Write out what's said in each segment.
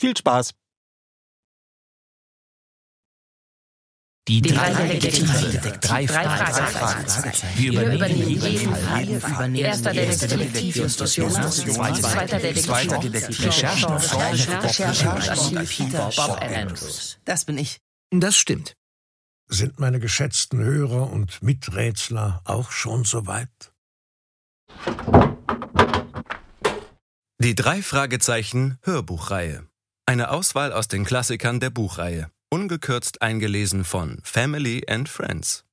Viel Spaß! Die drei Detektive. Drei Fragezeichen. Wir übernehmen jeden Fall. Erster Detektiv Justus Jonas. Zweiter Detektiv Recherche Peter Bob Andrews. Das bin ich. Das stimmt. Sind meine geschätzten Hörer und Miträtsler auch schon soweit? Die drei Fragezeichen Hörbuchreihe. Eine Auswahl aus den Klassikern der Buchreihe ungekürzt eingelesen von Family and Friends.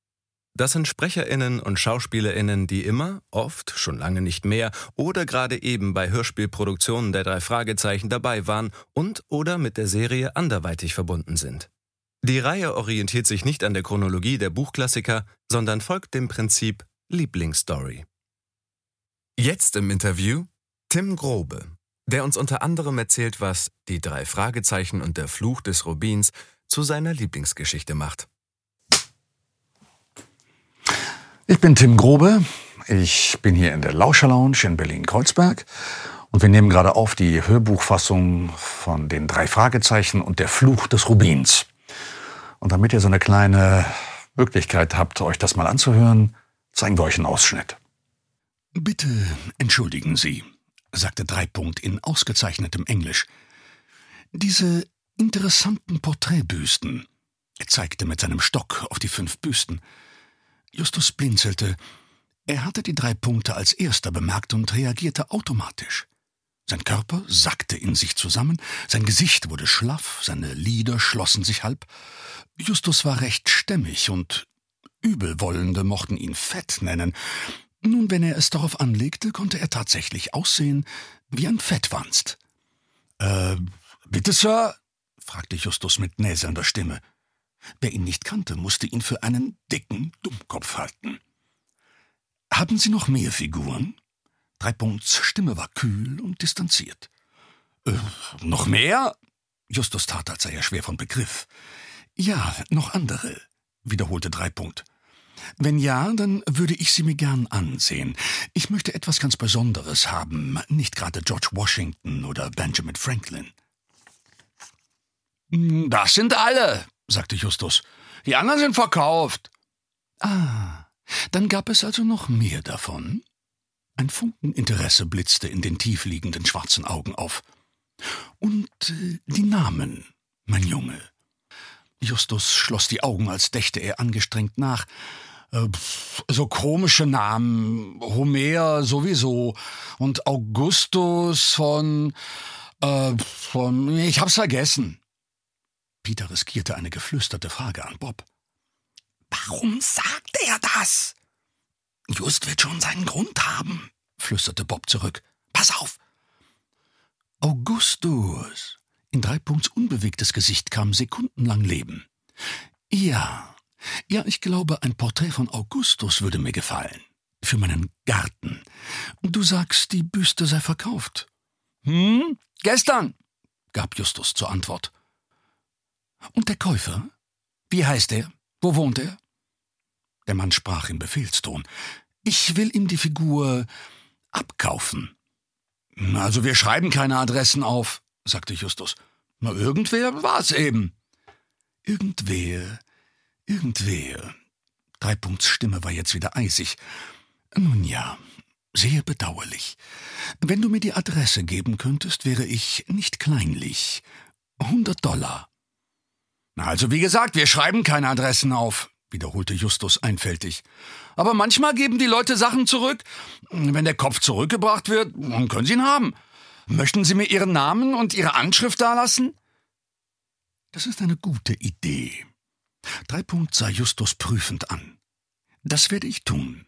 Das sind Sprecherinnen und Schauspielerinnen, die immer, oft, schon lange nicht mehr oder gerade eben bei Hörspielproduktionen der drei Fragezeichen dabei waren und oder mit der Serie anderweitig verbunden sind. Die Reihe orientiert sich nicht an der Chronologie der Buchklassiker, sondern folgt dem Prinzip Lieblingsstory. Jetzt im Interview Tim Grobe, der uns unter anderem erzählt, was die drei Fragezeichen und der Fluch des Rubins zu seiner Lieblingsgeschichte macht. Ich bin Tim Grobe. Ich bin hier in der Lauscher Lounge in Berlin-Kreuzberg. Und wir nehmen gerade auf die Hörbuchfassung von den drei Fragezeichen und der Fluch des Rubins. Und damit ihr so eine kleine Möglichkeit habt, euch das mal anzuhören, zeigen wir euch einen Ausschnitt. Bitte entschuldigen Sie, sagte Dreipunkt in ausgezeichnetem Englisch. Diese interessanten Porträtbüsten. Er zeigte mit seinem Stock auf die fünf Büsten. Justus blinzelte. Er hatte die drei Punkte als erster bemerkt und reagierte automatisch. Sein Körper sackte in sich zusammen, sein Gesicht wurde schlaff, seine Lider schlossen sich halb. Justus war recht stämmig und Übelwollende mochten ihn fett nennen. Nun, wenn er es darauf anlegte, konnte er tatsächlich aussehen wie ein Fettwanst. Äh, bitte, Sir, fragte Justus mit näselnder Stimme. Wer ihn nicht kannte, musste ihn für einen dicken Dummkopf halten. Haben Sie noch mehr Figuren? Dreipunkts Stimme war kühl und distanziert. Äh, noch mehr? Justus tat, als sei er schwer von Begriff. Ja, noch andere, wiederholte Dreipunkt. Wenn ja, dann würde ich sie mir gern ansehen. Ich möchte etwas ganz Besonderes haben, nicht gerade George Washington oder Benjamin Franklin. Hm, das sind alle, sagte Justus. Die anderen sind verkauft. Ah, dann gab es also noch mehr davon? Ein Funken Interesse blitzte in den tiefliegenden schwarzen Augen auf. Und äh, die Namen, mein Junge. Justus schloss die Augen, als dächte er angestrengt nach. Äh, so komische Namen. Homer sowieso. Und Augustus von. Äh, von. Ich hab's vergessen. Peter riskierte eine geflüsterte Frage an Bob. Warum sagt er das? Just wird schon seinen Grund haben, flüsterte Bob zurück. Pass auf! Augustus. In Dreipunkts unbewegtes Gesicht kam sekundenlang Leben. Ja, ja, ich glaube, ein Porträt von Augustus würde mir gefallen. Für meinen Garten. Du sagst, die Büste sei verkauft. Hm? Gestern, gab Justus zur Antwort. Und der Käufer? Wie heißt er? Wo wohnt er? Der Mann sprach im Befehlston. Ich will ihm die Figur abkaufen. Also wir schreiben keine Adressen auf, sagte Justus. Na, irgendwer war's eben. Irgendwer, irgendwer. Dreipunkts Stimme war jetzt wieder eisig. Nun ja, sehr bedauerlich. Wenn du mir die Adresse geben könntest, wäre ich nicht kleinlich. Hundert Dollar. Also wie gesagt, wir schreiben keine Adressen auf, wiederholte Justus einfältig. Aber manchmal geben die Leute Sachen zurück. Wenn der Kopf zurückgebracht wird, können Sie ihn haben. Möchten Sie mir Ihren Namen und Ihre Anschrift dalassen? Das ist eine gute Idee. Dreipunkt sah Justus prüfend an. Das werde ich tun.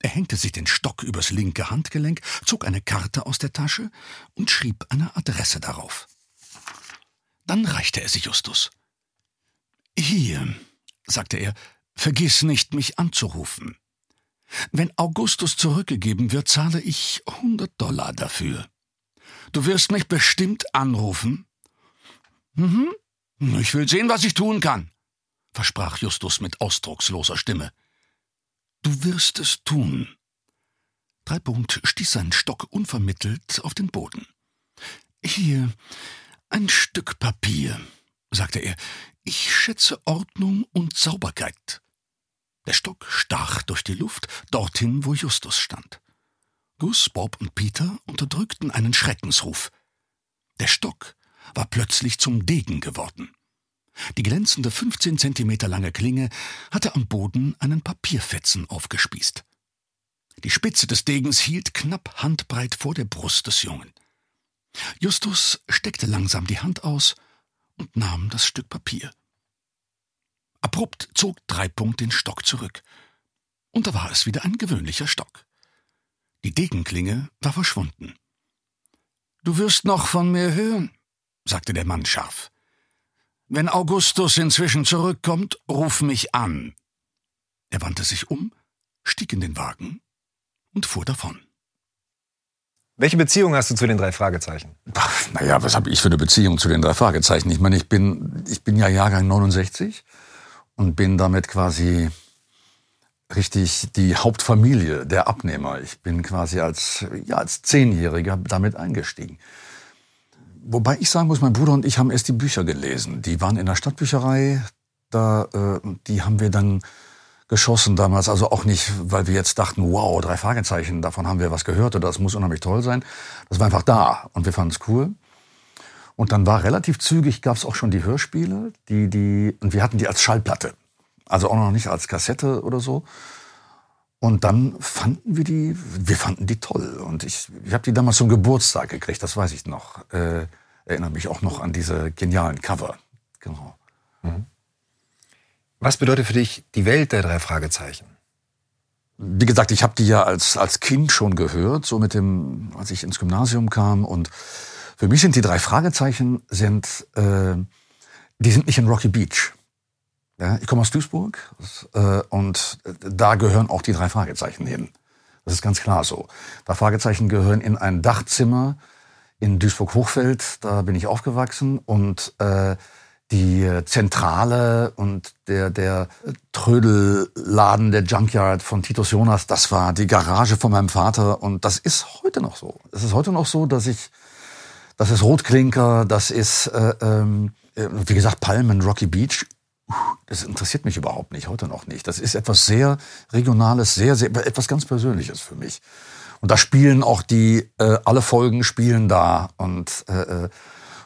Er hängte sich den Stock übers linke Handgelenk, zog eine Karte aus der Tasche und schrieb eine Adresse darauf. Dann reichte er sie Justus. Hier, sagte er, vergiss nicht, mich anzurufen. Wenn Augustus zurückgegeben wird, zahle ich hundert Dollar dafür. Du wirst mich bestimmt anrufen? Mhm. Ich will sehen, was ich tun kann, versprach Justus mit ausdrucksloser Stimme. Du wirst es tun. Dreipunkt stieß seinen Stock unvermittelt auf den Boden. Hier, ein Stück Papier, sagte er. Ich schätze Ordnung und Sauberkeit. Der Stock stach durch die Luft dorthin, wo Justus stand. Gus, Bob und Peter unterdrückten einen Schreckensruf. Der Stock war plötzlich zum Degen geworden. Die glänzende 15 Zentimeter lange Klinge hatte am Boden einen Papierfetzen aufgespießt. Die Spitze des Degens hielt knapp handbreit vor der Brust des Jungen. Justus steckte langsam die Hand aus und nahm das Stück Papier. Abrupt zog Dreipunkt den Stock zurück. Und da war es wieder ein gewöhnlicher Stock. Die Degenklinge war verschwunden. Du wirst noch von mir hören, sagte der Mann scharf. Wenn Augustus inzwischen zurückkommt, ruf mich an. Er wandte sich um, stieg in den Wagen und fuhr davon. Welche Beziehung hast du zu den drei Fragezeichen? naja, was habe ich für eine Beziehung zu den drei Fragezeichen? Ich meine, ich bin, ich bin ja Jahrgang 69 und bin damit quasi richtig die Hauptfamilie der Abnehmer. Ich bin quasi als, ja, als Zehnjähriger damit eingestiegen. Wobei ich sagen muss, mein Bruder und ich haben erst die Bücher gelesen. Die waren in der Stadtbücherei, da, äh, die haben wir dann geschossen damals. Also auch nicht, weil wir jetzt dachten, wow, drei Fragezeichen, davon haben wir was gehört oder das muss unheimlich toll sein. Das war einfach da und wir fanden es cool. Und dann war relativ zügig, gab es auch schon die Hörspiele, die, die, und wir hatten die als Schallplatte. Also auch noch nicht als Kassette oder so. Und dann fanden wir die, wir fanden die toll. Und ich, ich habe die damals zum Geburtstag gekriegt, das weiß ich noch. Äh, erinnere mich auch noch an diese genialen Cover. Genau. Mhm. Was bedeutet für dich die Welt der drei Fragezeichen? Wie gesagt, ich habe die ja als, als Kind schon gehört, so mit dem, als ich ins Gymnasium kam. Und für mich sind die drei Fragezeichen, sind, äh, die sind nicht in Rocky Beach. Ja, ich komme aus Duisburg äh, und da gehören auch die drei Fragezeichen hin. Das ist ganz klar so. Drei Fragezeichen gehören in ein Dachzimmer in Duisburg-Hochfeld. Da bin ich aufgewachsen und äh, die Zentrale und der, der Trödelladen, der Junkyard von Titus Jonas, das war die Garage von meinem Vater und das ist heute noch so. Es ist heute noch so, dass ich, das ist Rotklinker, das ist, äh, ähm, wie gesagt, Palmen, Rocky Beach, das interessiert mich überhaupt nicht, heute noch nicht. Das ist etwas sehr Regionales, sehr, sehr, etwas ganz Persönliches für mich. Und da spielen auch die, äh, alle Folgen spielen da und, äh, äh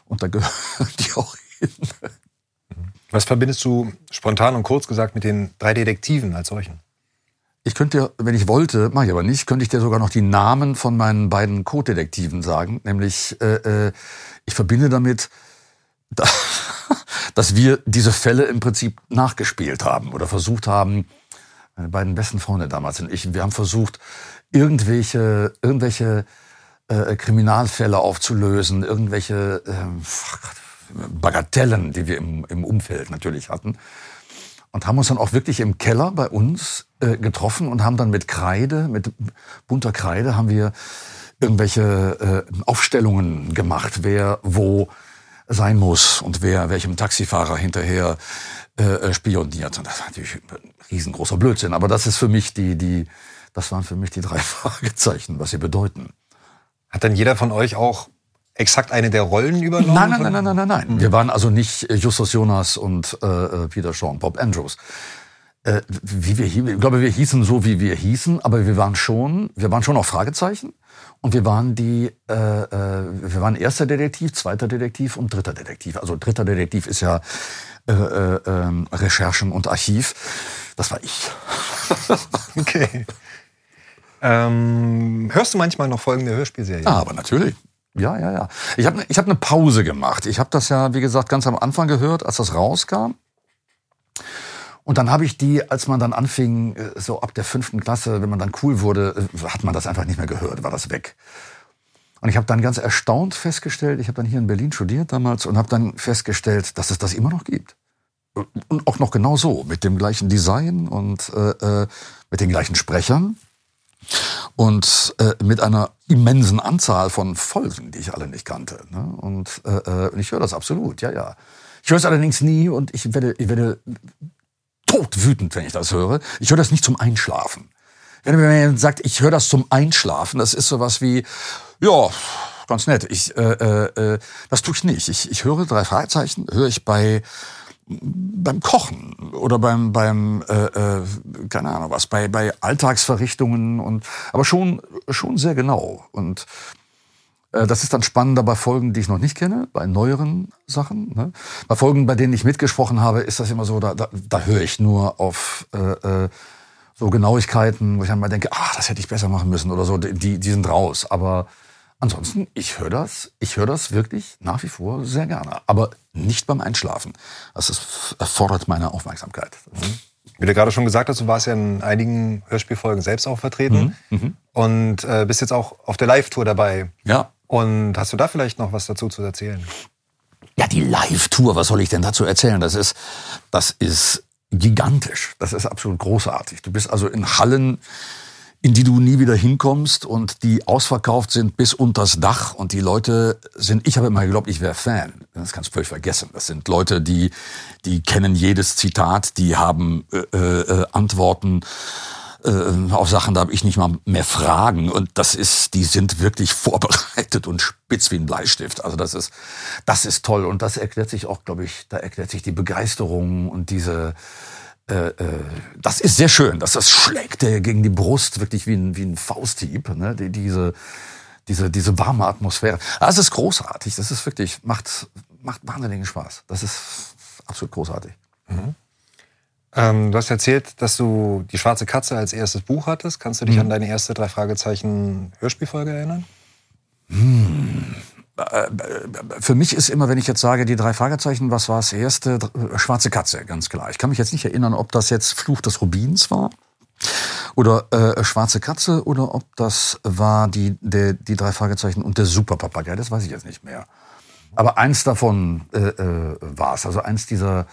und da gehören die auch hin. Was verbindest du spontan und kurz gesagt mit den drei Detektiven als solchen? Ich könnte dir, wenn ich wollte, mache ich aber nicht, könnte ich dir sogar noch die Namen von meinen beiden Co-Detektiven sagen. Nämlich, äh, äh ich verbinde damit, da, dass wir diese Fälle im Prinzip nachgespielt haben oder versucht haben, Meine beiden besten Freunde damals und ich, wir haben versucht, irgendwelche, irgendwelche äh, Kriminalfälle aufzulösen, irgendwelche äh, Bagatellen, die wir im, im Umfeld natürlich hatten. Und haben uns dann auch wirklich im Keller bei uns äh, getroffen und haben dann mit Kreide, mit bunter Kreide, haben wir irgendwelche äh, Aufstellungen gemacht, wer wo sein muss und wer welchem Taxifahrer hinterher äh, spioniert. Und das ist natürlich ein riesengroßer Blödsinn. Aber das ist für mich die, die, das waren für mich die drei Fragezeichen, was sie bedeuten. Hat dann jeder von euch auch exakt eine der Rollen übernommen? Nein, nein, nein, nein, nein, nein, nein. Mhm. Wir waren also nicht Justus Jonas und äh, äh Peter Shaw, Bob Andrews. Äh, wie wir, ich glaube, wir hießen so, wie wir hießen, aber wir waren schon, wir waren schon auch Fragezeichen. Und wir waren die, äh, äh, wir waren erster Detektiv, zweiter Detektiv und dritter Detektiv. Also dritter Detektiv ist ja äh, äh, ähm, Recherchen und Archiv. Das war ich. okay. Ähm, hörst du manchmal noch folgende Hörspielserie? Ah, aber natürlich. Ja, ja, ja. Ich habe ich hab eine Pause gemacht. Ich habe das ja, wie gesagt, ganz am Anfang gehört, als das rauskam. Und dann habe ich die, als man dann anfing, äh, so ab der fünften Klasse, wenn man dann cool wurde, äh, hat man das einfach nicht mehr gehört, war das weg. Und ich habe dann ganz erstaunt festgestellt, ich habe dann hier in Berlin studiert damals und habe dann festgestellt, dass es das immer noch gibt. Und auch noch genau so, mit dem gleichen Design und äh, äh mit den gleichen Sprechern und äh, mit einer immensen Anzahl von Folgen, die ich alle nicht kannte. Ne? Und äh, ich höre das absolut, ja, ja. Ich höre es allerdings nie und ich werde, ich werde todwütend, wenn ich das höre. Ich höre das nicht zum Einschlafen. Wenn man sagt, ich höre das zum Einschlafen, das ist sowas wie, ja, ganz nett. Ich, äh, äh, äh, das tue ich nicht. Ich, ich höre drei Fragezeichen, höre ich bei beim Kochen oder beim beim äh, äh, keine Ahnung was bei bei Alltagsverrichtungen und aber schon schon sehr genau und das ist dann spannender bei Folgen, die ich noch nicht kenne, bei neueren Sachen. Ne? Bei Folgen, bei denen ich mitgesprochen habe, ist das immer so, da, da, da höre ich nur auf äh, äh, so Genauigkeiten, wo ich dann mal denke, ach, das hätte ich besser machen müssen oder so, die, die sind raus. Aber ansonsten, ich höre das, ich höre das wirklich nach wie vor sehr gerne. Aber nicht beim Einschlafen. Das ist, erfordert meine Aufmerksamkeit. Mhm. Wie du gerade schon gesagt hast, du warst ja in einigen Hörspielfolgen selbst auch vertreten mhm. mhm. und äh, bist jetzt auch auf der Live-Tour dabei. Ja. Und hast du da vielleicht noch was dazu zu erzählen? Ja, die Live-Tour, was soll ich denn dazu erzählen? Das ist, das ist gigantisch. Das ist absolut großartig. Du bist also in Hallen, in die du nie wieder hinkommst und die ausverkauft sind bis unters Dach und die Leute sind, ich habe immer geglaubt, ich wäre Fan. Das kannst du völlig vergessen. Das sind Leute, die, die kennen jedes Zitat, die haben äh, äh, Antworten äh, auf Sachen, da habe ich nicht mal mehr Fragen. Und das ist, die sind wirklich vorbereitet und spitz wie ein Bleistift. Also das ist, das ist toll. Und das erklärt sich auch, glaube ich, da erklärt sich die Begeisterung und diese, äh, äh, das ist sehr schön, dass das schlägt der gegen die Brust wirklich wie ein, wie ein Fausthieb, ne? Die, diese, diese, diese warme Atmosphäre. Das ist großartig. Das ist wirklich, macht, macht wahnsinnigen Spaß. Das ist absolut großartig. Mhm. Ähm, du hast erzählt, dass du die Schwarze Katze als erstes Buch hattest. Kannst du dich mhm. an deine erste drei Fragezeichen Hörspielfolge erinnern? Hm. Für mich ist immer, wenn ich jetzt sage, die drei Fragezeichen, was war das erste? Schwarze Katze, ganz klar. Ich kann mich jetzt nicht erinnern, ob das jetzt Fluch des Rubins war oder äh, Schwarze Katze oder ob das war die, der, die drei Fragezeichen und der Superpapagei. Das weiß ich jetzt nicht mehr. Aber eins davon äh, äh, war es. Also eins dieser äh, äh,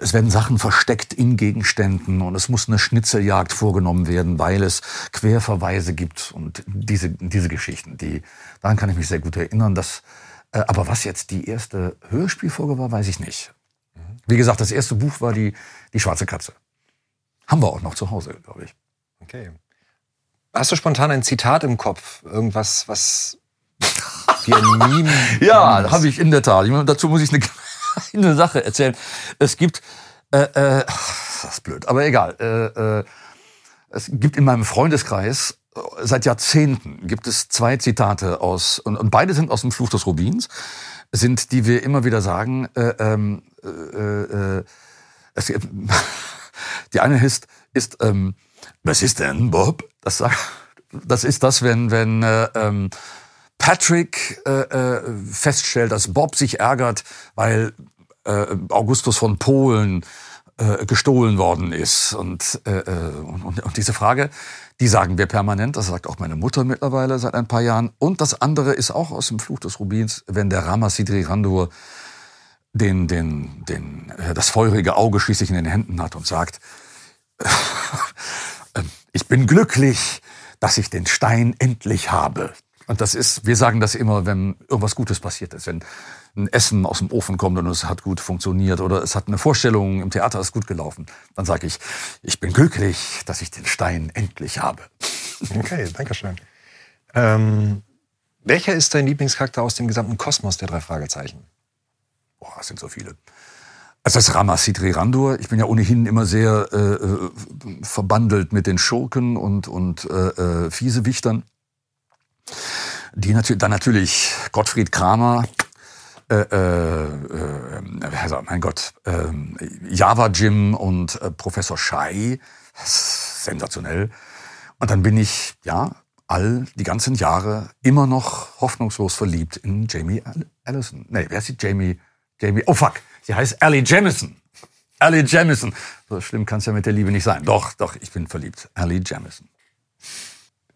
es werden Sachen versteckt in Gegenständen und es muss eine Schnitzeljagd vorgenommen werden, weil es Querverweise gibt und diese, diese Geschichten, die, daran kann ich mich sehr gut erinnern. Dass, äh, aber was jetzt die erste Hörspielfolge war, weiß ich nicht. Wie gesagt, das erste Buch war die, die Schwarze Katze. Haben wir auch noch zu Hause, glaube ich. Okay. Hast du spontan ein Zitat im Kopf? Irgendwas, was ein Meme? ja, habe ich in der Tat. Dazu muss ich eine eine Sache erzählen. Es gibt, äh, äh, das ist blöd, aber egal. Äh, äh, es gibt in meinem Freundeskreis äh, seit Jahrzehnten gibt es zwei Zitate aus und, und beide sind aus dem Fluch des Rubins, sind die wir immer wieder sagen. Äh, ähm, äh, äh, es, die eine ist, ist ähm, was ist denn Bob? Das, das ist das, wenn wenn äh, ähm, Patrick äh, äh, feststellt, dass Bob sich ärgert, weil äh, Augustus von Polen äh, gestohlen worden ist. Und, äh, äh, und, und diese Frage, die sagen wir permanent, das sagt auch meine Mutter mittlerweile seit ein paar Jahren. Und das andere ist auch aus dem Fluch des Rubins, wenn der Rama Sidri Randur den, den, den, äh, das feurige Auge schließlich in den Händen hat und sagt, ich bin glücklich, dass ich den Stein endlich habe. Und das ist, wir sagen das immer, wenn irgendwas Gutes passiert ist, wenn ein Essen aus dem Ofen kommt und es hat gut funktioniert oder es hat eine Vorstellung im Theater ist gut gelaufen, dann sage ich, ich bin glücklich, dass ich den Stein endlich habe. Okay, danke schön. Ähm, welcher ist dein Lieblingscharakter aus dem gesamten Kosmos der drei Fragezeichen? Boah, es sind so viele. Also das Ramasidri Randur, ich bin ja ohnehin immer sehr äh, äh, verbandelt mit den Schurken und, und äh, äh, Fiesewichtern. Die natürlich, dann natürlich Gottfried Kramer, äh, äh, also, mein Gott, äh, Java Jim und äh, Professor Shai, sensationell. Und dann bin ich, ja, all die ganzen Jahre immer noch hoffnungslos verliebt in Jamie Allison. Nee, wer ist die Jamie? Jamie, oh fuck, sie heißt Ellie Jamison. Ellie Jamison. So schlimm kann es ja mit der Liebe nicht sein. Doch, doch, ich bin verliebt. Ellie Jamison.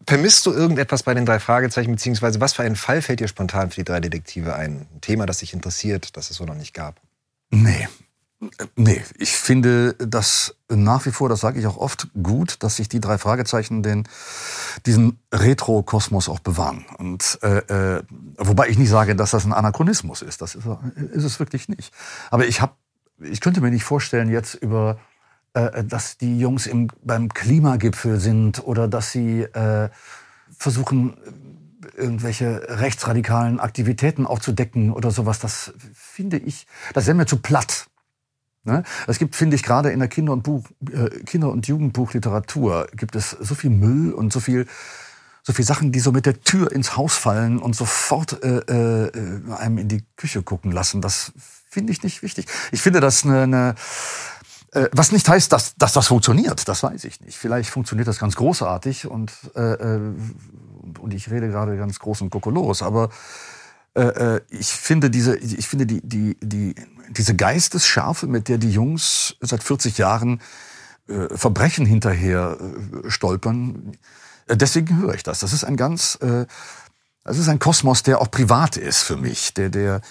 Vermisst du irgendetwas bei den drei Fragezeichen, beziehungsweise was für ein Fall fällt dir spontan für die drei Detektive ein? Ein Thema, das dich interessiert, das es so noch nicht gab? Nee. Nee, ich finde das nach wie vor, das sage ich auch oft, gut, dass sich die drei Fragezeichen den, diesen Retro-Kosmos auch bewahren. Und äh, äh, wobei ich nicht sage, dass das ein Anachronismus ist. Das ist, ist es wirklich nicht. Aber ich habe, ich könnte mir nicht vorstellen, jetzt über äh, dass die Jungs im, beim Klimagipfel sind oder dass sie äh, versuchen, irgendwelche rechtsradikalen Aktivitäten aufzudecken oder sowas. Das finde ich, das wäre mir zu platt. Ne? Es gibt, finde ich, gerade in der Kinder- und, Buch, äh, Kinder- und Jugendbuchliteratur gibt es so viel Müll und so viel, so viel Sachen, die so mit der Tür ins Haus fallen und sofort äh, äh, einem in die Küche gucken lassen. Das finde ich nicht wichtig. Ich finde das eine, eine was nicht heißt, dass, dass das funktioniert, das weiß ich nicht. Vielleicht funktioniert das ganz großartig und, äh, äh und ich rede gerade ganz groß und kokolos, aber äh, äh, ich finde diese, ich finde die, die, die, diese Geistesschärfe, mit der die Jungs seit 40 Jahren äh, Verbrechen hinterher äh, stolpern, äh, deswegen höre ich das. Das ist ein ganz, äh, das ist ein Kosmos, der auch privat ist für mich, der, der,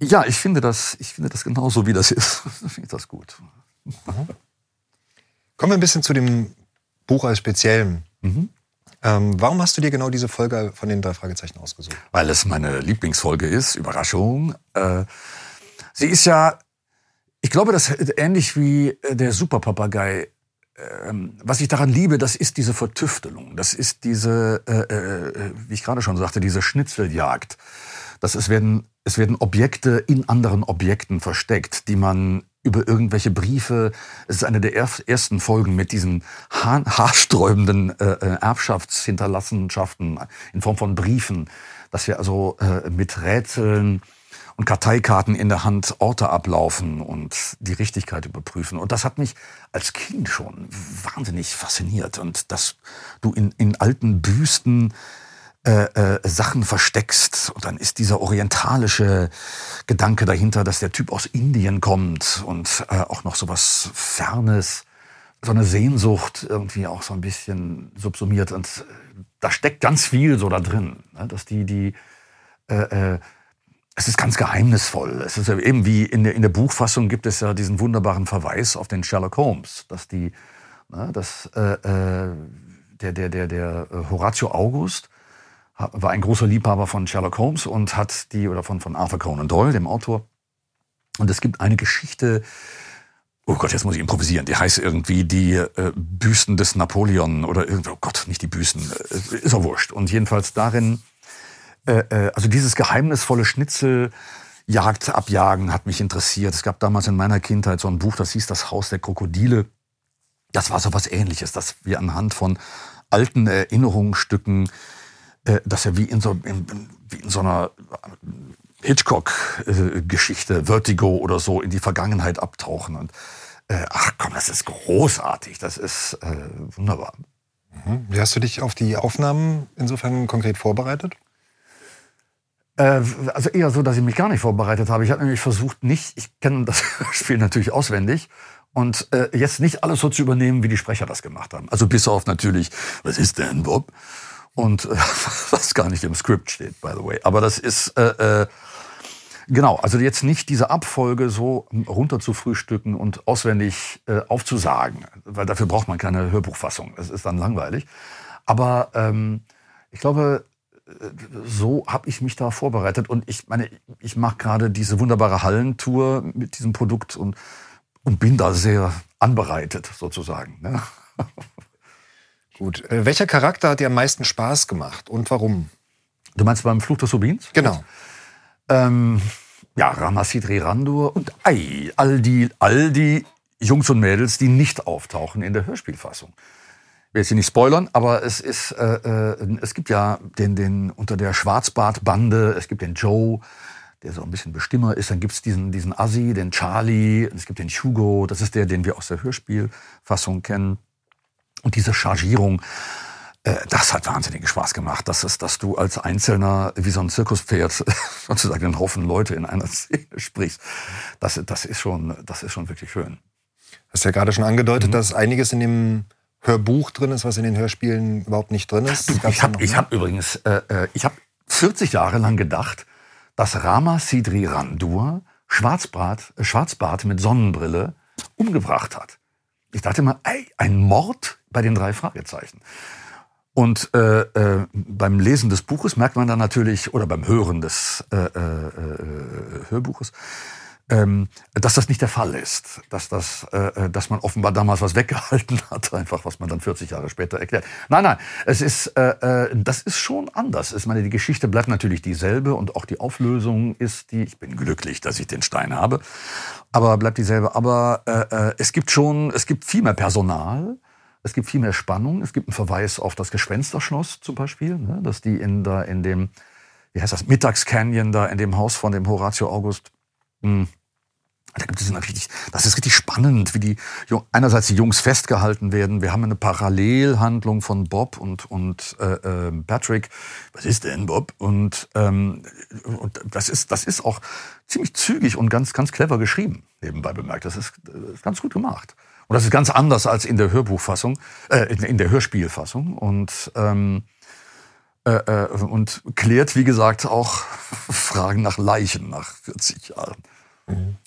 ja, ich finde das, ich finde das genauso, wie das ist. Ich finde das gut. Kommen wir ein bisschen zu dem Buch als Speziellen. Mhm. Ähm, warum hast du dir genau diese Folge von den drei Fragezeichen ausgesucht? Weil es meine Lieblingsfolge ist. Überraschung. Äh, sie ist ja, ich glaube, das ähnlich wie äh, der Superpapagei. Ähm, was ich daran liebe, das ist diese Vertüftelung. Das ist diese, äh, äh, wie ich gerade schon sagte, diese Schnitzeljagd. Das es werden, es werden Objekte in anderen Objekten versteckt, die man über irgendwelche Briefe. Es ist eine der ersten Folgen mit diesen haarsträubenden äh, äh, Erbschaftshinterlassenschaften in Form von Briefen, dass wir also äh, mit Rätseln und Karteikarten in der Hand Orte ablaufen und die Richtigkeit überprüfen. Und das hat mich als Kind schon wahnsinnig fasziniert. Und dass du in, in alten Büsten äh, äh, Sachen versteckst und dann ist dieser orientalische Gedanke dahinter, dass der Typ aus Indien kommt und äh, auch noch so was Fernes, so eine Sehnsucht irgendwie auch so ein bisschen subsumiert und äh, da steckt ganz viel so da drin, ne? dass die die äh, äh, es ist ganz geheimnisvoll. Es ist eben wie in der, in der Buchfassung gibt es ja diesen wunderbaren Verweis auf den Sherlock Holmes, dass die, ne, dass äh, äh, der der der der Horatio August war ein großer Liebhaber von Sherlock Holmes und hat die, oder von, von Arthur Conan Doyle, dem Autor. Und es gibt eine Geschichte, oh Gott, jetzt muss ich improvisieren, die heißt irgendwie die äh, Büsten des Napoleon oder irgendwie, oh Gott, nicht die Büsten, äh, ist auch wurscht. Und jedenfalls darin, äh, äh, also dieses geheimnisvolle Schnitzel, Jagd, Abjagen hat mich interessiert. Es gab damals in meiner Kindheit so ein Buch, das hieß Das Haus der Krokodile. Das war so was ähnliches, dass wir anhand von alten Erinnerungsstücken dass er wie in so, in, wie in so einer Hitchcock-Geschichte, Vertigo oder so, in die Vergangenheit abtauchen. Und äh, ach komm, das ist großartig, das ist äh, wunderbar. Mhm. Wie hast du dich auf die Aufnahmen insofern konkret vorbereitet? Äh, also eher so, dass ich mich gar nicht vorbereitet habe. Ich habe nämlich versucht, nicht, ich kenne das Spiel natürlich auswendig Und äh, jetzt nicht alles so zu übernehmen, wie die Sprecher das gemacht haben. Also bis auf natürlich, was ist denn Bob? Und äh, was gar nicht im Skript steht, by the way. Aber das ist äh, äh, genau, also jetzt nicht diese Abfolge so runter zu frühstücken und auswendig äh, aufzusagen, weil dafür braucht man keine Hörbuchfassung. Das ist dann langweilig. Aber ähm, ich glaube, so habe ich mich da vorbereitet. Und ich meine, ich mache gerade diese wunderbare Hallentour mit diesem Produkt und, und bin da sehr anbereitet sozusagen. Ne? Gut. Äh, welcher Charakter hat dir am meisten Spaß gemacht und warum? Du meinst beim Fluch des Rubins? Genau. Ähm, ja, Ramasidri Randur und ei, all die, all die Jungs und Mädels, die nicht auftauchen in der Hörspielfassung will jetzt hier nicht spoilern, aber es ist, äh, äh, es gibt ja den, den unter der Schwarzbart-Bande, es gibt den Joe, der so ein bisschen Bestimmer ist, dann gibt's diesen, diesen Assi, den Charlie, es gibt den Hugo, das ist der, den wir aus der Hörspielfassung kennen. Und diese Chargierung, äh, das hat wahnsinnigen Spaß gemacht. Das ist, dass du als Einzelner wie so ein Zirkuspferd sozusagen einen Haufen Leute in einer Szene sprichst. Das, das ist schon, das ist schon wirklich schön. Du hast ja gerade schon angedeutet, mhm. dass einiges in dem Hörbuch drin ist, was in den Hörspielen überhaupt nicht drin ist. Du, ich habe hab übrigens, äh, äh ich habe 40 Jahre lang gedacht, dass Rama Sidri Randur Schwarzbart, Schwarzbart mit Sonnenbrille umgebracht hat. Ich dachte mal, ey, ein Mord bei den drei Fragezeichen. Und äh, äh, beim Lesen des Buches merkt man dann natürlich, oder beim Hören des äh, äh, äh Hörbuches, ähm, dass das nicht der Fall ist, dass das, äh, äh, dass man offenbar damals was weggehalten hat, einfach was man dann 40 Jahre später erklärt. Nein, nein, es ist, äh, äh, das ist schon anders. Ich meine, die Geschichte bleibt natürlich dieselbe und auch die Auflösung ist die. Ich bin glücklich, dass ich den Stein habe, aber bleibt dieselbe. Aber äh, äh, es gibt schon, es gibt viel mehr Personal. Es gibt viel mehr Spannung. Es gibt einen Verweis auf das Gespensterschloss zum Beispiel, ne, dass die in, da in dem, wie heißt das, Mittagscanyon da in dem Haus von dem Horatio August hm. Da gibt es richtig, das ist richtig spannend, wie die einerseits die Jungs festgehalten werden. Wir haben eine Parallelhandlung von Bob und und äh, äh, Patrick. Was ist denn Bob? Und, ähm, und das ist das ist auch ziemlich zügig und ganz ganz clever geschrieben. Nebenbei bemerkt, das ist, das ist ganz gut gemacht. Und das ist ganz anders als in der Hörbuchfassung, äh, in, in der Hörspielfassung und ähm, äh, äh, und klärt, wie gesagt, auch Fragen nach Leichen nach 40 Jahren.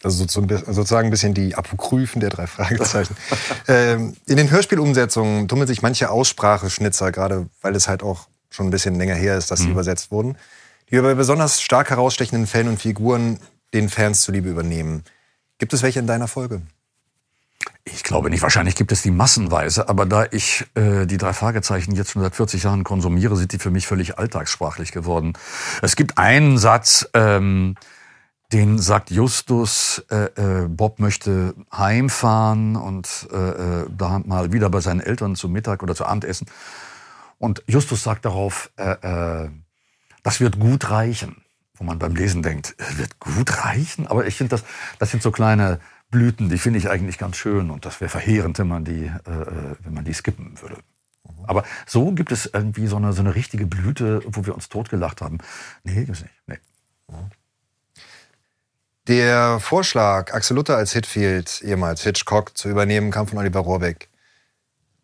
Also sozusagen ein bisschen die Apokryphen der drei Fragezeichen. ähm, in den Hörspielumsetzungen tummeln sich manche Ausspracheschnitzer, gerade weil es halt auch schon ein bisschen länger her ist, dass sie mhm. übersetzt wurden, die bei besonders stark herausstechenden Fällen und Figuren den Fans zuliebe übernehmen. Gibt es welche in deiner Folge? Ich glaube nicht. Wahrscheinlich gibt es die massenweise, aber da ich äh, die drei Fragezeichen jetzt schon seit 40 Jahren konsumiere, sind die für mich völlig alltagssprachlich geworden. Es gibt einen Satz, ähm, den sagt Justus, äh, äh, Bob möchte heimfahren und äh, äh, da mal wieder bei seinen Eltern zum Mittag oder zu Abendessen. Und Justus sagt darauf, äh, äh, das wird gut reichen. Wo man beim Lesen denkt, wird gut reichen? Aber ich finde, das, das sind so kleine Blüten, die finde ich eigentlich ganz schön. Und das wäre verheerend, wenn man die, wenn man die skippen würde. Aber so gibt es irgendwie so eine, so eine richtige Blüte, wo wir uns totgelacht haben. Nee, gibt es nicht. Nee. Der Vorschlag, Axel Luther als Hitfield, ehemals Hitchcock, zu übernehmen, kam von Oliver Rohrbeck.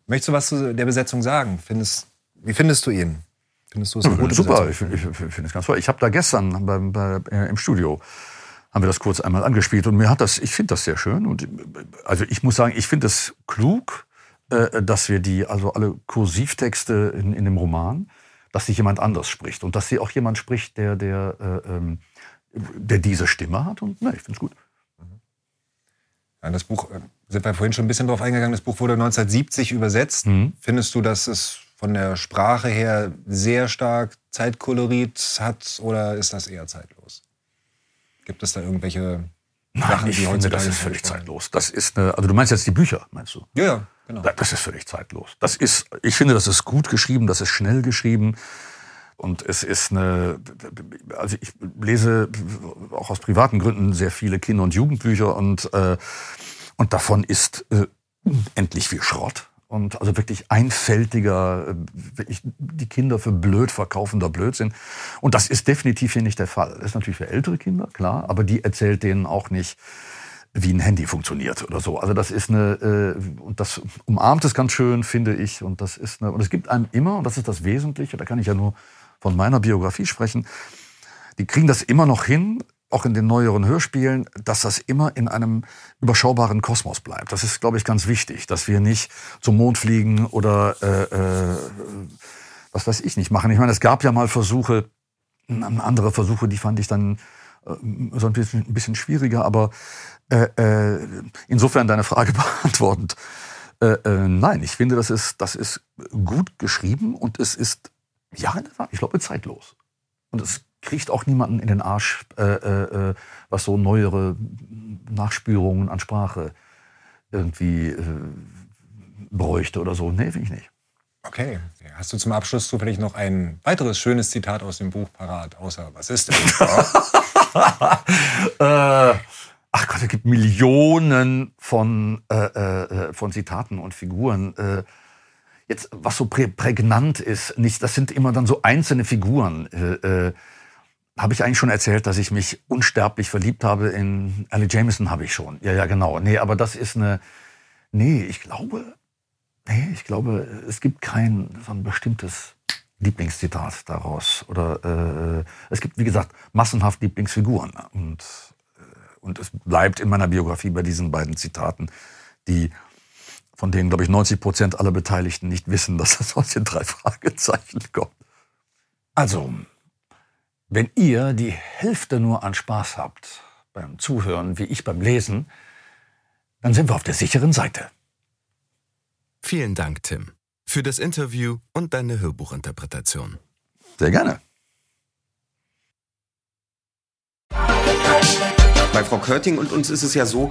Möchtest du was zu der Besetzung sagen? Findest, wie findest du ihn? Findest du es eine gute Super, Besetzung? ich, ich, finde es ganz toll. Ich habe da gestern beim, bei, äh, im Studio haben wir das kurz einmal angespielt und mir hat das, ich finde das sehr schön und also ich muss sagen, ich finde es klug, äh, dass wir die, also alle Kursivtexte in, in dem Roman, dass sich jemand anders spricht und dass sie auch jemand spricht, der, der äh, ähm, der diese Stimme hat. Und ne, ich finde es gut. Ja, das Buch, äh, sind wir vorhin schon ein bisschen drauf eingegangen, das Buch wurde 1970 übersetzt. Mhm. Findest du, dass es von der Sprache her sehr stark Zeitkolorit hat oder ist das eher zeitlos? Gibt es da irgendwelche Nein, Sachen, ich die finde, das ist völlig zeitlos. Das ist eine, also du meinst jetzt die Bücher, meinst du? Ja, ja, genau. Das ist völlig zeitlos. Das ist, ich finde, das ist gut geschrieben, das ist schnell geschrieben. Und es ist eine, also ich lese auch aus privaten Gründen sehr viele Kinder- und Jugendbücher und, äh, und davon ist äh, endlich viel Schrott. Und also wirklich einfältiger, äh, wirklich die Kinder für blöd verkaufender Blödsinn. Und das ist definitiv hier nicht der Fall. Das ist natürlich für ältere Kinder, klar, aber die erzählt denen auch nicht wie ein Handy funktioniert oder so. Also das ist eine, äh, und das umarmt es ganz schön, finde ich. Und das ist eine, und es gibt einem immer, und das ist das Wesentliche, da kann ich ja nur von meiner Biografie sprechen, die kriegen das immer noch hin, auch in den neueren Hörspielen, dass das immer in einem überschaubaren Kosmos bleibt. Das ist, glaube ich, ganz wichtig, dass wir nicht zum Mond fliegen oder äh, äh, was weiß ich nicht machen. Ich meine, es gab ja mal Versuche, andere Versuche, die fand ich dann äh, so ein bisschen, ein bisschen schwieriger, aber äh, äh, insofern deine Frage beantwortend. Äh, äh, nein, ich finde, das ist, das ist gut geschrieben und es ist, ja, ich glaube, zeitlos. Und es kriegt auch niemanden in den Arsch, äh, äh, äh, was so neuere Nachspürungen an Sprache irgendwie äh, bräuchte oder so. Nee, finde ich nicht. Okay. Hast du zum Abschluss zufällig noch ein weiteres schönes Zitat aus dem Buch parat, außer was ist denn? äh, ach Gott, es gibt Millionen von, äh, äh, von Zitaten und Figuren. Jetzt, was so prä prägnant ist, nicht, das sind immer dann so einzelne Figuren. Äh, äh, habe ich eigentlich schon erzählt, dass ich mich unsterblich verliebt habe in Ellie Jameson habe ich schon. Ja, ja, genau. Nee, aber das ist eine Nee, ich glaube Nee, ich glaube, es gibt kein so ein bestimmtes Lieblingszitat daraus oder äh, es gibt wie gesagt massenhaft Lieblingsfiguren und äh, und es bleibt in meiner Biografie bei diesen beiden Zitaten, die von denen glaube ich 90 Prozent aller Beteiligten nicht wissen, dass das aus den drei Fragezeichen kommt. Also wenn ihr die Hälfte nur an Spaß habt beim Zuhören, wie ich beim Lesen, dann sind wir auf der sicheren Seite. Vielen Dank, Tim, für das Interview und deine Hörbuchinterpretation. Sehr gerne. Bei Frau Körting und uns ist es ja so,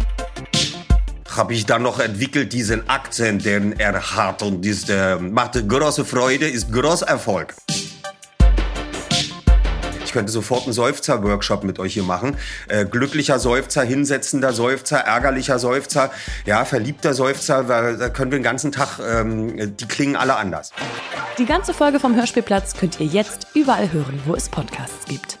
habe ich dann noch entwickelt diesen Akzent, den er hat und das äh, macht große Freude, ist großer Erfolg. Ich könnte sofort einen Seufzer-Workshop mit euch hier machen. Äh, glücklicher Seufzer, hinsetzender Seufzer, ärgerlicher Seufzer, ja, verliebter Seufzer, weil da können wir den ganzen Tag, ähm, die klingen alle anders. Die ganze Folge vom Hörspielplatz könnt ihr jetzt überall hören, wo es Podcasts gibt.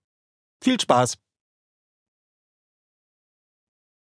Viel Spaß!